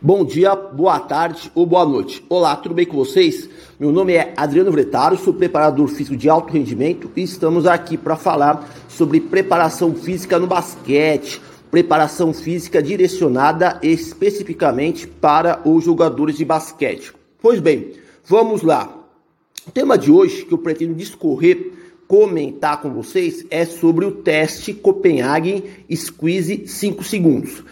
Bom dia, boa tarde ou boa noite. Olá, tudo bem com vocês? Meu nome é Adriano Vretaro, sou preparador físico de alto rendimento e estamos aqui para falar sobre preparação física no basquete, preparação física direcionada especificamente para os jogadores de basquete. Pois bem, vamos lá. O tema de hoje que eu pretendo discorrer, comentar com vocês é sobre o teste Copenhagen Squeeze 5 segundos.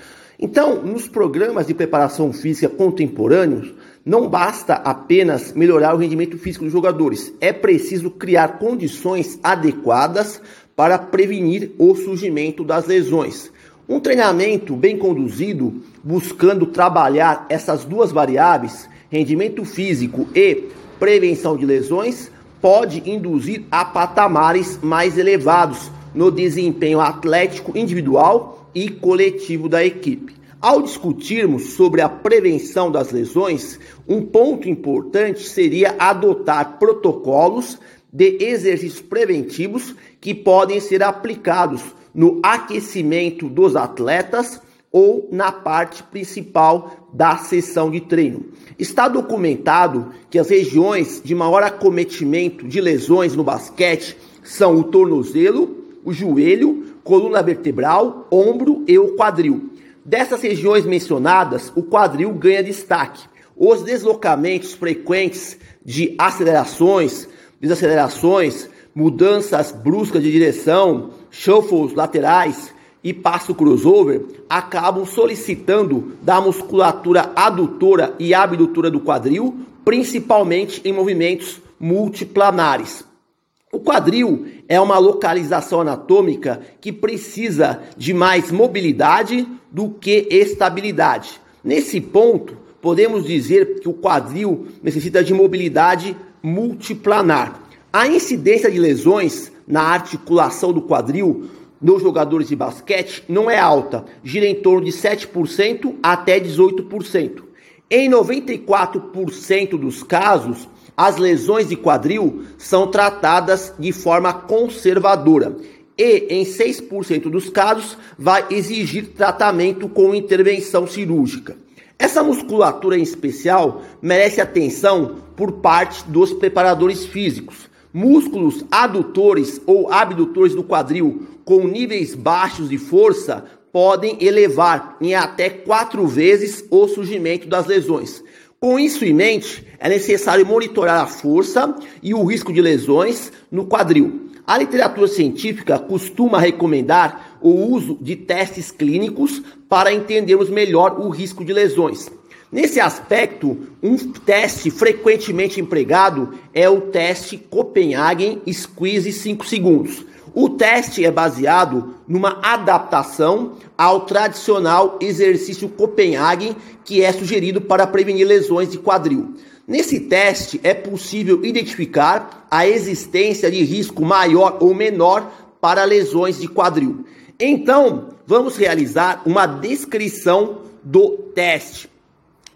Então, nos programas de preparação física contemporâneos, não basta apenas melhorar o rendimento físico dos jogadores, é preciso criar condições adequadas para prevenir o surgimento das lesões. Um treinamento bem conduzido, buscando trabalhar essas duas variáveis, rendimento físico e prevenção de lesões, pode induzir a patamares mais elevados no desempenho atlético individual e coletivo da equipe. Ao discutirmos sobre a prevenção das lesões, um ponto importante seria adotar protocolos de exercícios preventivos que podem ser aplicados no aquecimento dos atletas ou na parte principal da sessão de treino. Está documentado que as regiões de maior acometimento de lesões no basquete são o tornozelo, o joelho, coluna vertebral, ombro e o quadril. Dessas regiões mencionadas, o quadril ganha destaque. Os deslocamentos frequentes de acelerações, desacelerações, mudanças bruscas de direção, shuffles laterais e passo crossover acabam solicitando da musculatura adutora e abdutora do quadril, principalmente em movimentos multiplanares. O quadril é uma localização anatômica que precisa de mais mobilidade do que estabilidade. Nesse ponto, podemos dizer que o quadril necessita de mobilidade multiplanar. A incidência de lesões na articulação do quadril nos jogadores de basquete não é alta, gira em torno de 7% até 18%. Em 94% dos casos, as lesões de quadril são tratadas de forma conservadora e, em 6% dos casos, vai exigir tratamento com intervenção cirúrgica. Essa musculatura em especial merece atenção por parte dos preparadores físicos. Músculos adutores ou abdutores do quadril com níveis baixos de força podem elevar em até quatro vezes o surgimento das lesões. Com isso em mente, é necessário monitorar a força e o risco de lesões no quadril. A literatura científica costuma recomendar o uso de testes clínicos para entendermos melhor o risco de lesões. Nesse aspecto, um teste frequentemente empregado é o teste Copenhagen Squeeze 5 segundos. O teste é baseado numa adaptação ao tradicional exercício Copenhagen, que é sugerido para prevenir lesões de quadril. Nesse teste é possível identificar a existência de risco maior ou menor para lesões de quadril. Então, vamos realizar uma descrição do teste.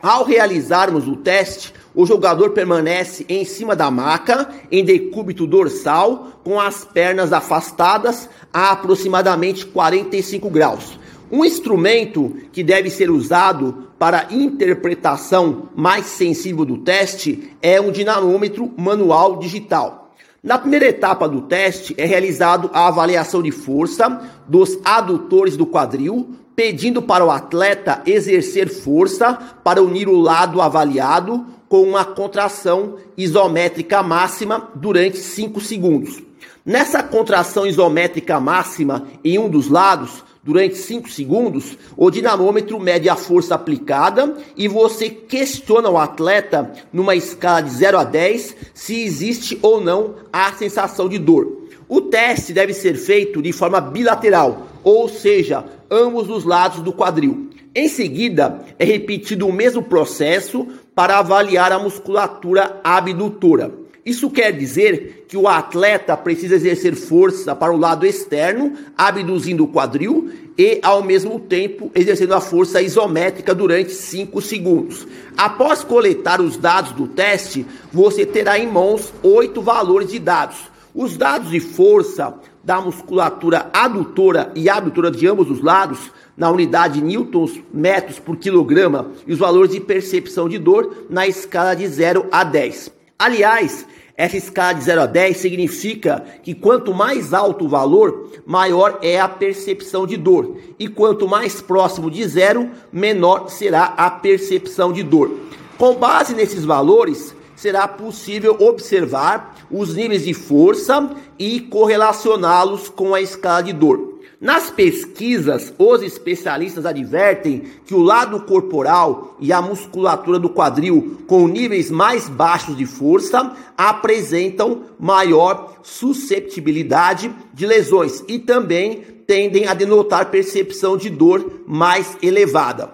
Ao realizarmos o teste, o jogador permanece em cima da maca, em decúbito dorsal, com as pernas afastadas a aproximadamente 45 graus. Um instrumento que deve ser usado para interpretação mais sensível do teste é um dinamômetro manual digital. Na primeira etapa do teste é realizado a avaliação de força dos adutores do quadril, pedindo para o atleta exercer força para unir o lado avaliado com uma contração isométrica máxima durante 5 segundos. Nessa contração isométrica máxima em um dos lados, durante 5 segundos, o dinamômetro mede a força aplicada e você questiona o atleta numa escala de 0 a 10 se existe ou não a sensação de dor. O teste deve ser feito de forma bilateral, ou seja, ambos os lados do quadril. Em seguida, é repetido o mesmo processo para avaliar a musculatura abdutora. Isso quer dizer que o atleta precisa exercer força para o lado externo, abduzindo o quadril e, ao mesmo tempo, exercendo a força isométrica durante 5 segundos. Após coletar os dados do teste, você terá em mãos oito valores de dados Os dados de força da musculatura adutora e abdutora de ambos os lados, na unidade newtons metros por quilograma, e os valores de percepção de dor na escala de 0 a 10. Aliás, essa escala de 0 a 10 significa que quanto mais alto o valor, maior é a percepção de dor. E quanto mais próximo de zero, menor será a percepção de dor. Com base nesses valores, será possível observar os níveis de força e correlacioná-los com a escala de dor. Nas pesquisas, os especialistas advertem que o lado corporal e a musculatura do quadril com níveis mais baixos de força apresentam maior susceptibilidade de lesões e também tendem a denotar percepção de dor mais elevada.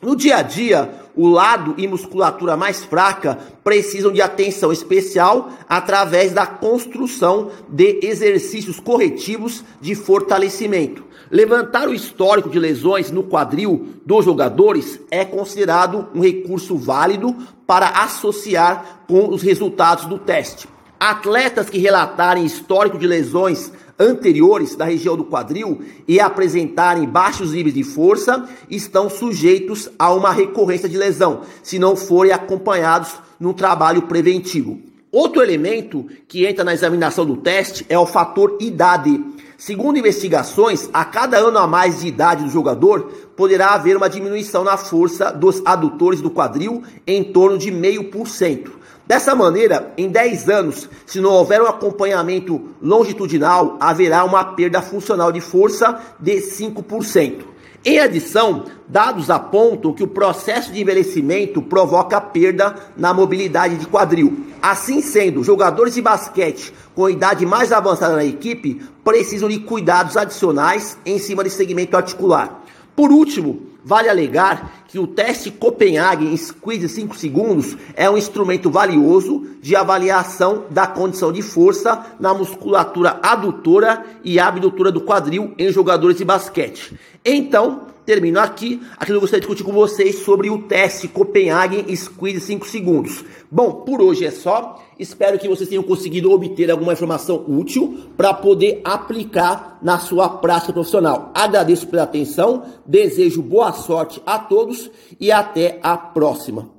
No dia a dia, o lado e musculatura mais fraca precisam de atenção especial através da construção de exercícios corretivos de fortalecimento. Levantar o histórico de lesões no quadril dos jogadores é considerado um recurso válido para associar com os resultados do teste. Atletas que relatarem histórico de lesões anteriores da região do quadril e apresentarem baixos níveis de força estão sujeitos a uma recorrência de lesão, se não forem acompanhados no trabalho preventivo. Outro elemento que entra na examinação do teste é o fator idade. Segundo investigações, a cada ano a mais de idade do jogador, poderá haver uma diminuição na força dos adutores do quadril em torno de meio por cento. Dessa maneira, em 10 anos, se não houver um acompanhamento longitudinal, haverá uma perda funcional de força de 5%. Em adição, dados apontam que o processo de envelhecimento provoca perda na mobilidade de quadril. Assim sendo, jogadores de basquete com idade mais avançada na equipe precisam de cuidados adicionais em cima de segmento articular. Por último, vale alegar que o teste Copenhagen Squeeze 5 segundos é um instrumento valioso de avaliação da condição de força na musculatura adutora e abdutora do quadril em jogadores de basquete. Então, termino aqui que eu gostaria de discutir com vocês sobre o teste Copenhagen Squeeze 5 segundos. Bom, por hoje é só. Espero que vocês tenham conseguido obter alguma informação útil para poder aplicar na sua prática profissional. Agradeço pela atenção, desejo boa sorte a todos e até a próxima.